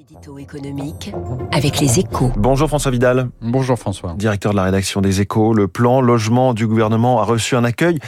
L'édito économique avec les échos. Bonjour François Vidal. Bonjour François. Directeur de la rédaction des échos. Le plan logement du gouvernement a reçu un accueil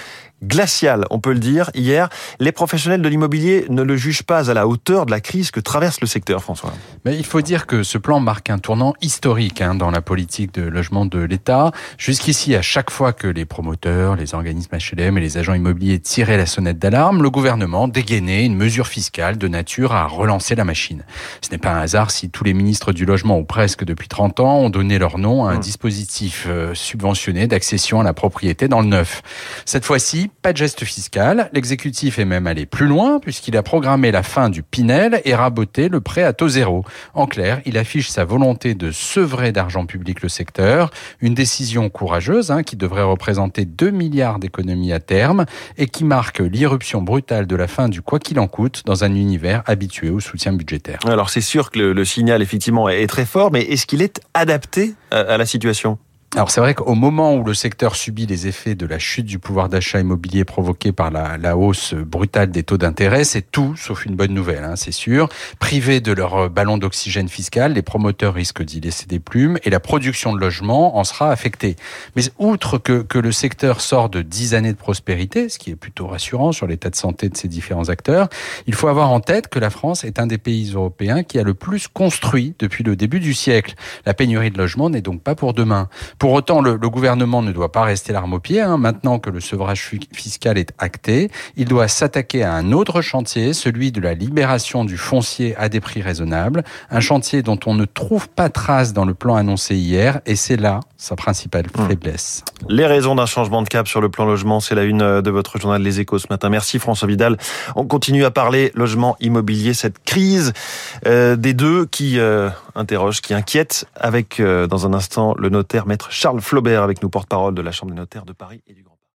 glacial, on peut le dire. Hier, les professionnels de l'immobilier ne le jugent pas à la hauteur de la crise que traverse le secteur, François. Mais il faut dire que ce plan marque un tournant historique hein, dans la politique de logement de l'État. Jusqu'ici, à chaque fois que les promoteurs, les organismes HLM et les agents immobiliers tiraient la sonnette d'alarme, le gouvernement dégainait une mesure fiscale de nature à relancer la machine. Ce n'est pas un hasard si tous les ministres du logement, ou presque depuis 30 ans, ont donné leur nom à un mmh. dispositif euh, subventionné d'accession à la propriété dans le neuf. Cette fois-ci, pas de geste fiscal. L'exécutif est même allé plus loin puisqu'il a programmé la fin du Pinel et raboté le prêt à taux zéro. En clair, il affiche sa volonté de sevrer d'argent public le secteur. Une décision courageuse hein, qui devrait représenter 2 milliards d'économies à terme et qui marque l'irruption brutale de la fin du quoi qu'il en coûte dans un univers habitué au soutien budgétaire. Alors c'est sûr que le, signal effectivement est très fort, mais est-ce qu'il est adapté à la situation? Alors c'est vrai qu'au moment où le secteur subit les effets de la chute du pouvoir d'achat immobilier provoquée par la, hausse brutale des taux d'intérêt, c'est tout sauf une bonne nouvelle, hein, c'est sûr. Privés de leur ballon d'oxygène fiscal, les promoteurs risquent d'y laisser des plumes et la production de logements en sera affectée. Mais outre que, que le secteur sort de dix années de prospérité, ce qui est plutôt rassurant sur l'état de santé de ces différents acteurs, il faut avoir en tête que la France est un des pays européens qui a le plus construit depuis le début du siècle. La pénurie de logements n'est donc pas pour demain. Pour autant, le, gouvernement ne doit pas rester l'arme au pied. Hein. Maintenant que le sevrage fiscal est acté, il doit s'attaquer à un autre chantier, celui de la libération du foncier à des prix raisonnables. Un chantier dont on ne trouve pas trace dans le plan annoncé hier, et c'est là sa principale hmm. faiblesse. Les raisons d'un changement de cap sur le plan logement, c'est la une de votre journal Les Échos ce matin. Merci François Vidal. On continue à parler logement immobilier, cette crise euh, des deux qui euh, interroge, qui inquiète, avec euh, dans un instant le notaire maître Charles Flaubert avec nous, porte-parole de la Chambre des notaires de Paris et du Grand